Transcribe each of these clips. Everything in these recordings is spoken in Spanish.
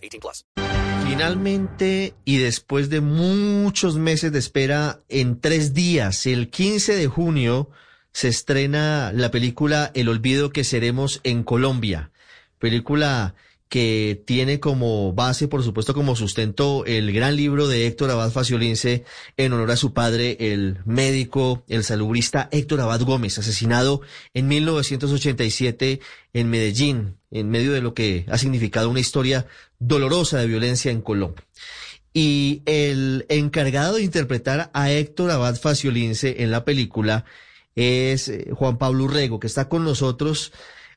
18 plus. Finalmente, y después de muchos meses de espera, en tres días, el 15 de junio, se estrena la película El olvido que seremos en Colombia. Película que tiene como base, por supuesto, como sustento el gran libro de Héctor Abad Faciolince en honor a su padre, el médico, el salubrista Héctor Abad Gómez, asesinado en 1987 en Medellín, en medio de lo que ha significado una historia dolorosa de violencia en Colombia. Y el encargado de interpretar a Héctor Abad Faciolince en la película es eh, Juan Pablo Urrego, que está con nosotros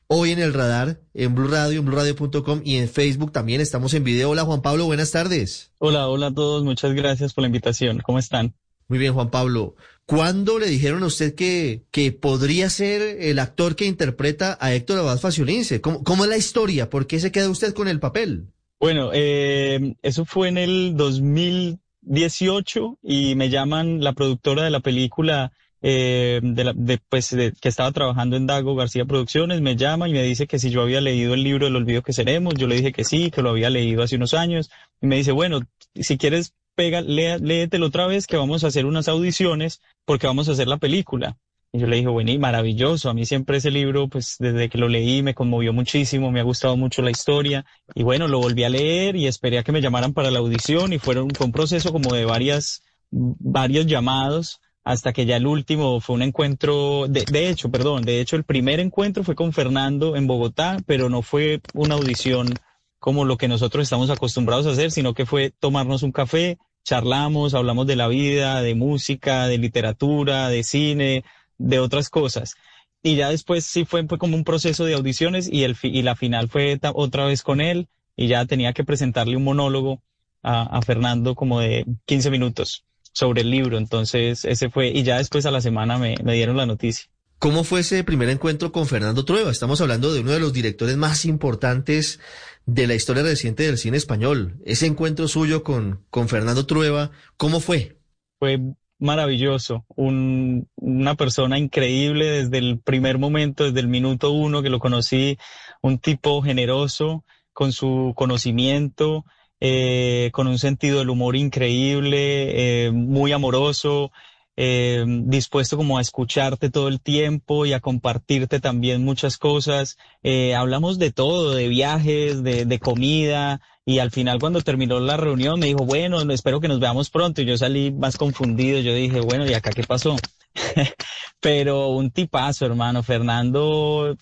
hoy en el radar, en Blue Radio, en BlueRadio.com y en Facebook también estamos en video. Hola Juan Pablo, buenas tardes. Hola, hola a todos, muchas gracias por la invitación. ¿Cómo están? Muy bien, Juan Pablo. ¿Cuándo le dijeron a usted que, que podría ser el actor que interpreta a Héctor Abad Faciolince? ¿Cómo, ¿Cómo es la historia? ¿Por qué se queda usted con el papel? Bueno, eh, eso fue en el 2018 y me llaman la productora de la película eh, de, la, de, pues, de, que estaba trabajando en Dago García Producciones, me llama y me dice que si yo había leído el libro del olvido que seremos, yo le dije que sí, que lo había leído hace unos años, y me dice, bueno, si quieres, pega, lea, léetelo otra vez, que vamos a hacer unas audiciones, porque vamos a hacer la película. Y yo le dije, bueno, y maravilloso. A mí siempre ese libro, pues desde que lo leí, me conmovió muchísimo, me ha gustado mucho la historia. Y bueno, lo volví a leer y esperé a que me llamaran para la audición y fueron, fue un proceso como de varias, varios llamados hasta que ya el último fue un encuentro, de, hecho, perdón, de hecho el primer encuentro fue con Fernando en Bogotá, pero no fue una audición como lo que nosotros estamos acostumbrados a hacer, sino que fue tomarnos un café, charlamos, hablamos de la vida, de música, de literatura, de cine, de otras cosas. Y ya después sí fue, como un proceso de audiciones y, el, y la final fue otra vez con él y ya tenía que presentarle un monólogo a Fernando como de 15 minutos sobre el libro. Entonces, ese fue, y ya después a la semana me, me dieron la noticia. ¿Cómo fue ese primer encuentro con Fernando Trueba? Estamos hablando de uno de los directores más importantes de la historia reciente del cine español. Ese encuentro suyo con, con Fernando Trueba, ¿cómo fue? Fue maravilloso, un, una persona increíble desde el primer momento, desde el minuto uno que lo conocí, un tipo generoso, con su conocimiento, eh, con un sentido del humor increíble, eh, muy amoroso, eh, dispuesto como a escucharte todo el tiempo y a compartirte también muchas cosas. Eh, hablamos de todo, de viajes, de, de, comida, y al final cuando terminó la reunión me dijo, bueno, espero que nos veamos pronto, y yo salí más confundido, yo dije, bueno, ¿y acá qué pasó? Pero un tipazo, hermano, Fernando,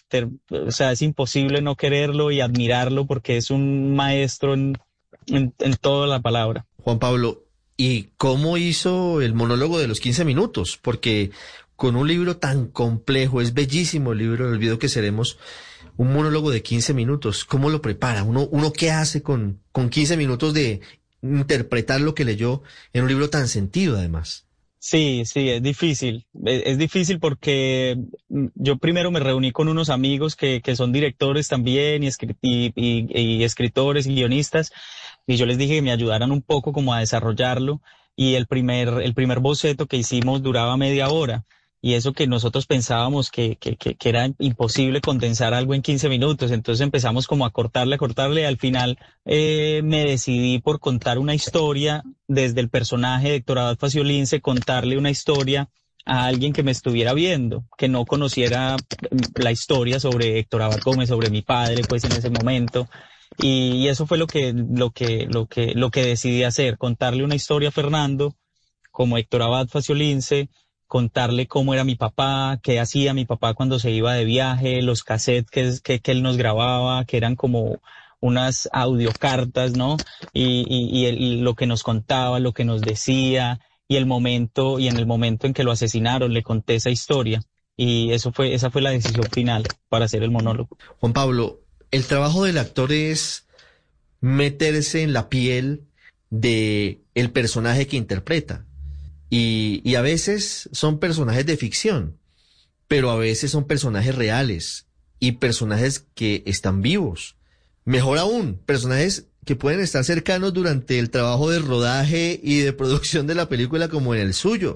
o sea, es imposible no quererlo y admirarlo porque es un maestro en en, en toda la palabra. Juan Pablo, ¿y cómo hizo el monólogo de los 15 minutos? Porque con un libro tan complejo, es bellísimo el libro, el olvido que seremos, un monólogo de 15 minutos, ¿cómo lo prepara? ¿Uno, uno qué hace con, con 15 minutos de interpretar lo que leyó en un libro tan sentido además? Sí, sí, es difícil. Es, es, difícil porque yo primero me reuní con unos amigos que, que son directores también y, y, y, y, escritores y guionistas y yo les dije que me ayudaran un poco como a desarrollarlo y el primer, el primer boceto que hicimos duraba media hora y eso que nosotros pensábamos que, que, que, era imposible condensar algo en 15 minutos. Entonces empezamos como a cortarle, a cortarle. Al final eh, me decidí por contar una historia desde el personaje de Héctor Abad Faciolince, contarle una historia a alguien que me estuviera viendo, que no conociera la historia sobre Héctor Abad Gómez, sobre mi padre, pues en ese momento. Y, eso fue lo que, lo que, lo que, lo que decidí hacer, contarle una historia a Fernando, como Héctor Abad Faciolince, contarle cómo era mi papá, qué hacía mi papá cuando se iba de viaje, los cassettes que, que, que él nos grababa, que eran como unas audiocartas, ¿no? Y, y, y, el, y, lo que nos contaba, lo que nos decía, y el momento, y en el momento en que lo asesinaron, le conté esa historia. Y eso fue, esa fue la decisión final para hacer el monólogo. Juan Pablo, el trabajo del actor es meterse en la piel de el personaje que interpreta. Y, y a veces son personajes de ficción, pero a veces son personajes reales y personajes que están vivos. Mejor aún, personajes que pueden estar cercanos durante el trabajo de rodaje y de producción de la película como en el suyo.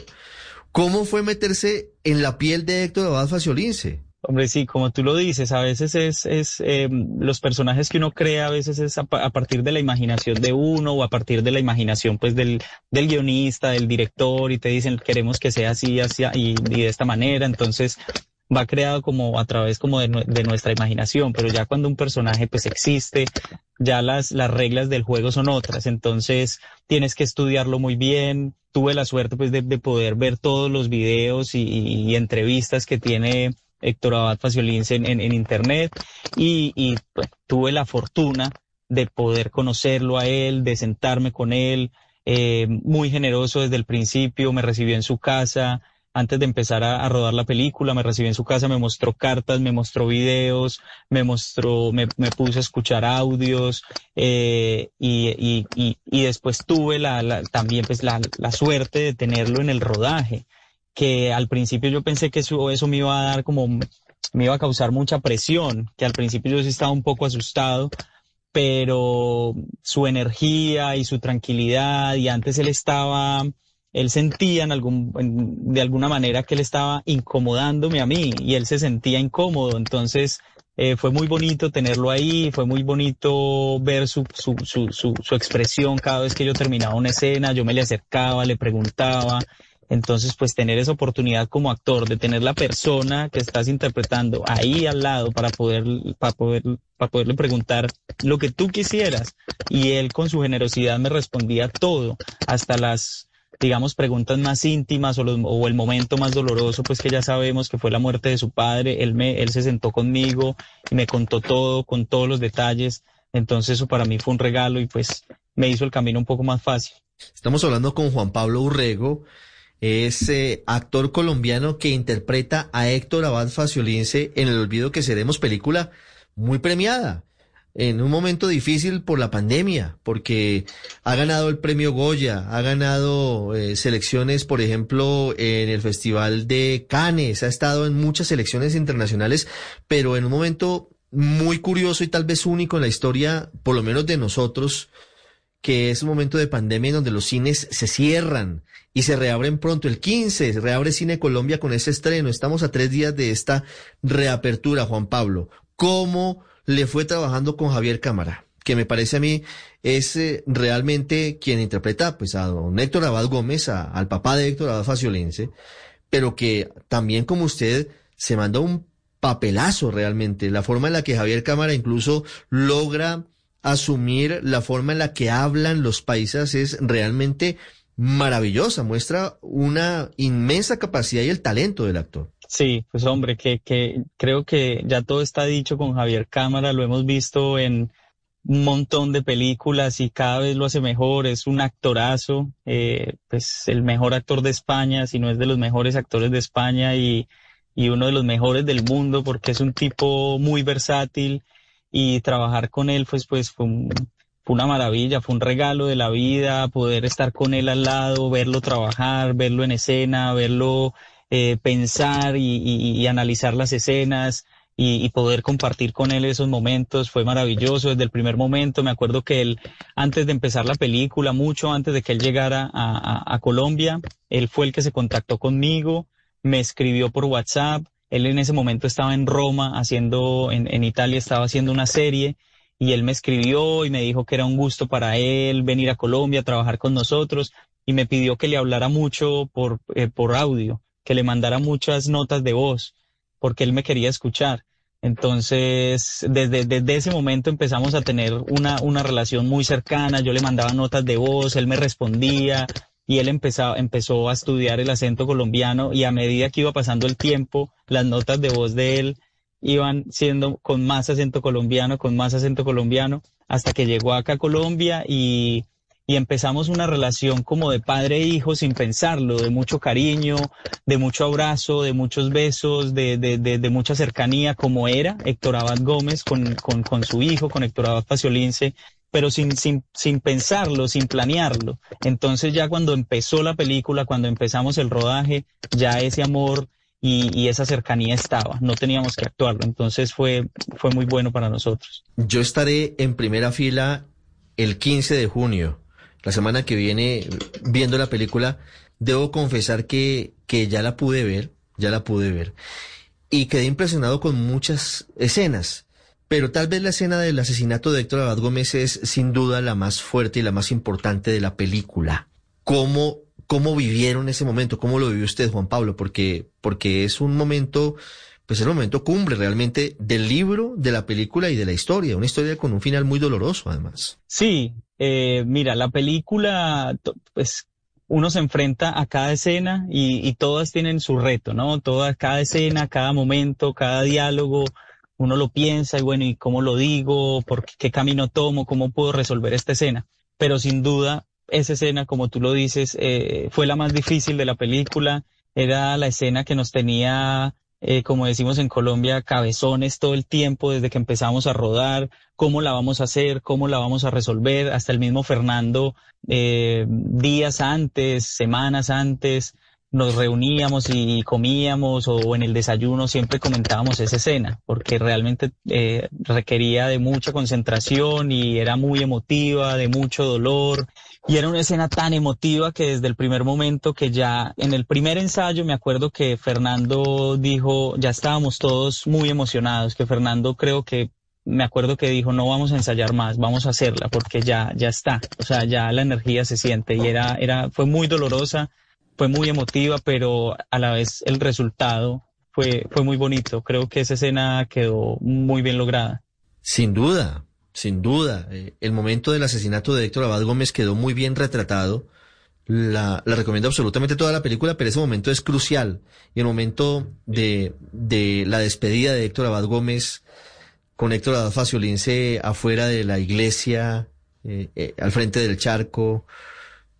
¿Cómo fue meterse en la piel de Héctor Abad Faciolince? Hombre, sí, como tú lo dices, a veces es, es eh, los personajes que uno crea, a veces es a, a, partir de la imaginación de uno o a partir de la imaginación pues del, del guionista, del director y te dicen queremos que sea así, así y, de esta manera. Entonces va creado como a través como de, nuestra imaginación, pero ya cuando un personaje pues existe, ya las, las reglas del juego son otras, entonces tienes que estudiarlo muy bien. Tuve la suerte pues de, de poder ver todos los videos y, y entrevistas que tiene Héctor Abad Faciolince en, en, internet y, pues, tuve la fortuna de poder conocerlo a él, de sentarme con él, eh, muy generoso desde el principio, me recibió en su casa, antes de empezar a, rodar la película, me recibió en su casa, me mostró cartas, me mostró videos, me mostró, me, puse a escuchar audios eh, y, y, y, después tuve la también pues la, la, suerte de tenerlo en el rodaje, que al principio yo pensé que eso, me iba a dar como, me iba a causar mucha presión, que al principio yo sí estaba un poco asustado, pero su energía y su tranquilidad y antes él estaba él sentía de alguna manera que él estaba incomodándome a mí y él se sentía incómodo. Entonces eh, fue muy bonito tenerlo ahí, fue muy bonito ver su, su, su, su expresión cada vez que yo terminaba una escena, yo me le acercaba, le preguntaba. Entonces, pues tener esa oportunidad como actor de tener la persona que estás interpretando ahí al lado para poder, para poder, para poderle preguntar lo que tú quisieras. Y él con su generosidad me respondía todo, hasta las, digamos, preguntas más íntimas o, el momento más doloroso, pues que ya sabemos que fue la muerte de su padre, él, me, él se sentó conmigo y me contó todo, con todos los detalles, entonces eso para mí fue un regalo y pues me hizo el camino un poco más fácil. Estamos hablando con Juan Pablo Urrego, es eh, actor colombiano que interpreta a Héctor Abad Faciolince en El Olvido que Seremos, película muy premiada en un momento difícil por la pandemia, porque ha ganado el premio Goya, ha ganado eh, selecciones, por ejemplo, en el Festival de Cannes, ha estado en muchas selecciones internacionales, pero en un momento muy curioso y tal vez único en la historia, por lo menos de nosotros, que es un momento de pandemia en donde los cines se cierran y se reabren pronto. El 15 se reabre Cine Colombia con ese estreno. Estamos a tres días de esta reapertura, Juan Pablo. ¿Cómo le fue trabajando con Javier Cámara, que me parece a mí es eh, realmente quien interpreta pues a don Héctor Abad Gómez, a, al papá de Héctor Abad Faciolense, pero que también como usted se mandó un papelazo realmente, la forma en la que Javier Cámara incluso logra asumir la forma en la que hablan los paisas es realmente maravillosa, muestra una inmensa capacidad y el talento del actor. Sí, pues hombre, que, que creo que ya todo está dicho con Javier Cámara, lo hemos visto en un montón de películas y cada vez lo hace mejor, es un actorazo, eh, pues el mejor actor de España, si no es de los mejores actores de España y, y uno de los mejores del mundo porque es un tipo muy versátil y trabajar con él pues, pues fue, un, fue una maravilla, fue un regalo de la vida, poder estar con él al lado, verlo trabajar, verlo en escena, verlo eh, pensar y, analizar las escenas y, poder compartir con él esos momentos fue maravilloso desde el primer momento. Me acuerdo que él, antes de empezar la película, mucho antes de que él llegara a, a Colombia, él fue el que se contactó conmigo, me escribió por WhatsApp. Él en ese momento estaba en Roma haciendo, en, en Italia estaba haciendo una serie y él me escribió y me dijo que era un gusto para él venir a Colombia a trabajar con nosotros y me pidió que le hablara mucho por, eh, por audio que le mandara muchas notas de voz, porque él me quería escuchar. Entonces, desde, desde ese momento empezamos a tener una, una relación muy cercana. Yo le mandaba notas de voz, él me respondía y él empezó, empezó a estudiar el acento colombiano y a medida que iba pasando el tiempo, las notas de voz de él iban siendo con más acento colombiano, con más acento colombiano, hasta que llegó acá a Colombia y y empezamos una relación como de padre e hijo sin pensarlo, de mucho cariño, de mucho abrazo, de muchos besos, de, de, de, de mucha cercanía, como era Héctor Abad Gómez con, con, con, su hijo, con Héctor Abad Faciolince, pero sin, sin, sin pensarlo, sin planearlo. Entonces ya cuando empezó la película, cuando empezamos el rodaje, ya ese amor y, y, esa cercanía estaba, no teníamos que actuarlo, entonces fue, fue muy bueno para nosotros. Yo estaré en primera fila el 15 de junio, la semana que viene, viendo la película. Debo confesar que, que ya la pude ver, ya la pude ver, y quedé impresionado con muchas escenas. Pero tal vez la escena del asesinato de Héctor Abad Gómez es sin duda la más fuerte y la más importante de la película. ¿Cómo, cómo vivieron ese momento? ¿Cómo lo vivió usted, Juan Pablo? Porque, porque es un momento, pues es un momento cumbre realmente del libro, de la película y de la historia. Una historia con un final muy doloroso, además. Sí, eh, mira, la película, pues uno se enfrenta a cada escena y, y todas tienen su reto, ¿no? Toda, cada escena, cada momento, cada diálogo uno lo piensa y bueno, ¿y cómo lo digo? ¿Por qué, camino tomo? ¿Cómo puedo resolver esta escena? Pero sin duda, esa escena, como tú lo dices, eh, fue la más difícil de la película. Era la escena que nos tenía, eh, como decimos en Colombia, cabezones todo el tiempo desde que empezamos a rodar, cómo la vamos a hacer, cómo la vamos a resolver. Hasta el mismo Fernando, eh, días antes, semanas antes, nos reuníamos y comíamos o en el desayuno siempre comentábamos esa escena porque realmente eh, requería de mucha concentración y era muy emotiva, de mucho dolor. Y era una escena tan emotiva que desde el primer momento que ya en el primer ensayo me acuerdo que Fernando dijo, ya estábamos todos muy emocionados, que Fernando creo que me acuerdo que dijo, no vamos a ensayar más, vamos a hacerla porque ya, ya está, o sea, ya la energía se siente y era, era, fue muy dolorosa fue muy emotiva, pero a la vez el resultado fue, fue muy bonito. Creo que esa escena quedó muy bien lograda. Sin duda, sin duda. Eh, el momento del asesinato de Héctor Abad Gómez quedó muy bien retratado. La, la recomiendo absolutamente toda la película, pero ese momento es crucial. Y el momento de, de la despedida de Héctor Abad Gómez con Héctor Abad Faciolince afuera de la iglesia, eh, eh, al frente del charco,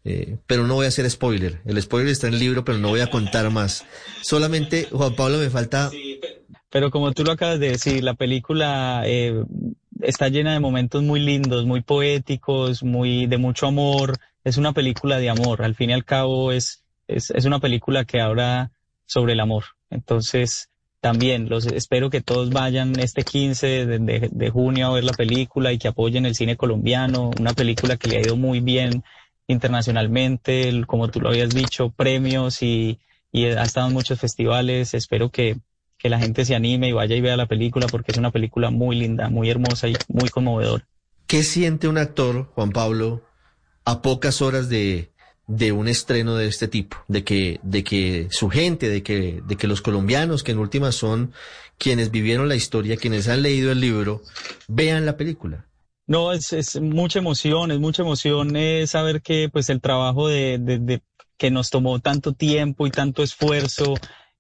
eh, pero no voy a hacer spoiler. El spoiler está en el libro, pero no voy a contar más. Solamente, Juan Pablo, me falta... pero como tú lo acabas de decir, la película eh, está llena de momentos muy lindos, muy poéticos, muy de mucho amor. Es una película de amor. Al fin y al cabo es, es, una película que habla sobre el amor. Entonces, también los espero que todos vayan este 15 de, de, de junio a ver la película y que apoyen el cine colombiano, una película que le ha ido muy bien internacionalmente, como tú lo habías dicho, premios y, y ha estado en muchos festivales. Espero que, que la gente se anime y vaya y vea la película porque es una película muy linda, muy hermosa y muy conmovedora. ¿Qué siente un actor, Juan Pablo, a pocas horas de, de un estreno de este tipo? De que, de que su gente, de que, de que los colombianos, que en últimas son quienes vivieron la historia, quienes han leído el libro, vean la película. No, es, es mucha emoción, es mucha emoción eh, saber que pues el trabajo de, de, de, que nos tomó tanto tiempo y tanto esfuerzo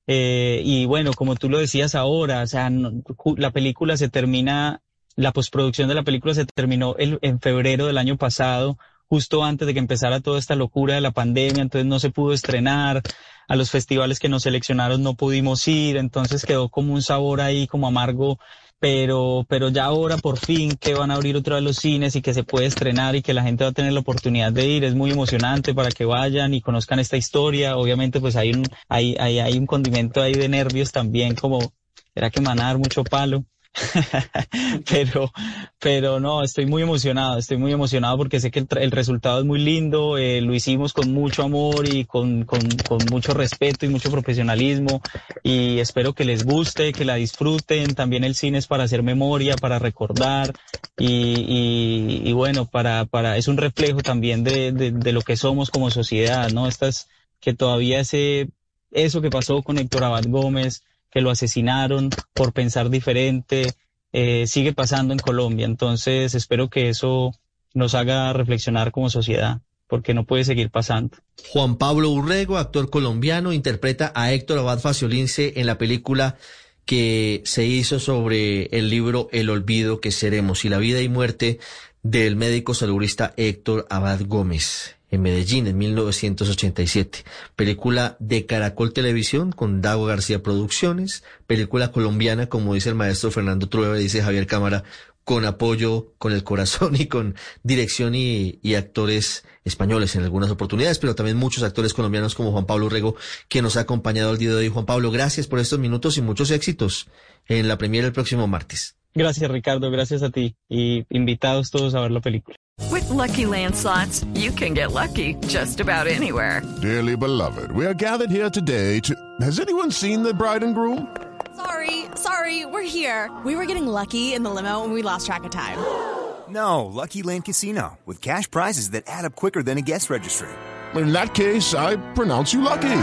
eh, y bueno, como tú lo decías ahora, o sea, no, la película se termina, la postproducción de la película se terminó el, en febrero del año pasado, justo antes de que empezara toda esta locura de la pandemia, entonces no se pudo estrenar, a los festivales que nos seleccionaron no pudimos ir, entonces quedó como un sabor ahí como amargo pero, pero ya ahora por fin que van a abrir otra vez los cines y que se puede estrenar y que la gente va a tener la oportunidad de ir, es muy emocionante para que vayan y conozcan esta historia. Obviamente pues hay un, hay, hay, hay un condimento ahí de nervios también, como, era que manar mucho palo. pero, pero no, estoy muy emocionado, estoy muy emocionado porque sé que el, el resultado es muy lindo, eh, lo hicimos con mucho amor y con, con, con, mucho respeto y mucho profesionalismo y espero que les guste, que la disfruten. También el cine es para hacer memoria, para recordar y, y, y bueno, para, para, es un reflejo también de, de, de lo que somos como sociedad, ¿no? Estas, que todavía ese, eso que pasó con Héctor Abad Gómez, que lo asesinaron por pensar diferente, eh, sigue pasando en Colombia. Entonces espero que eso nos haga reflexionar como sociedad, porque no puede seguir pasando. Juan Pablo Urrego, actor colombiano, interpreta a Héctor Abad Faciolince en la película que se hizo sobre el libro El olvido que seremos y la vida y muerte del médico saludista Héctor Abad Gómez en Medellín en 1987. Película de Caracol Televisión con Dago García Producciones. Película colombiana, como dice el maestro Fernando Trueba, dice Javier Cámara, con apoyo, con el corazón y con dirección y, actores españoles en algunas oportunidades, pero también muchos actores colombianos como Juan Pablo Rego, que nos ha acompañado el día de hoy. Juan Pablo, gracias por estos minutos y muchos éxitos en la premiere el próximo martes. Gracias, Ricardo. Gracias a ti. Y invitados todos a ver la película. With lucky landslots, you can get lucky just about anywhere. Dearly beloved, we are gathered here today to. Has anyone seen the bride and groom? Sorry, sorry, we're here. We were getting lucky in the limo and we lost track of time. No, Lucky Land Casino, with cash prizes that add up quicker than a guest registry. In that case, I pronounce you lucky.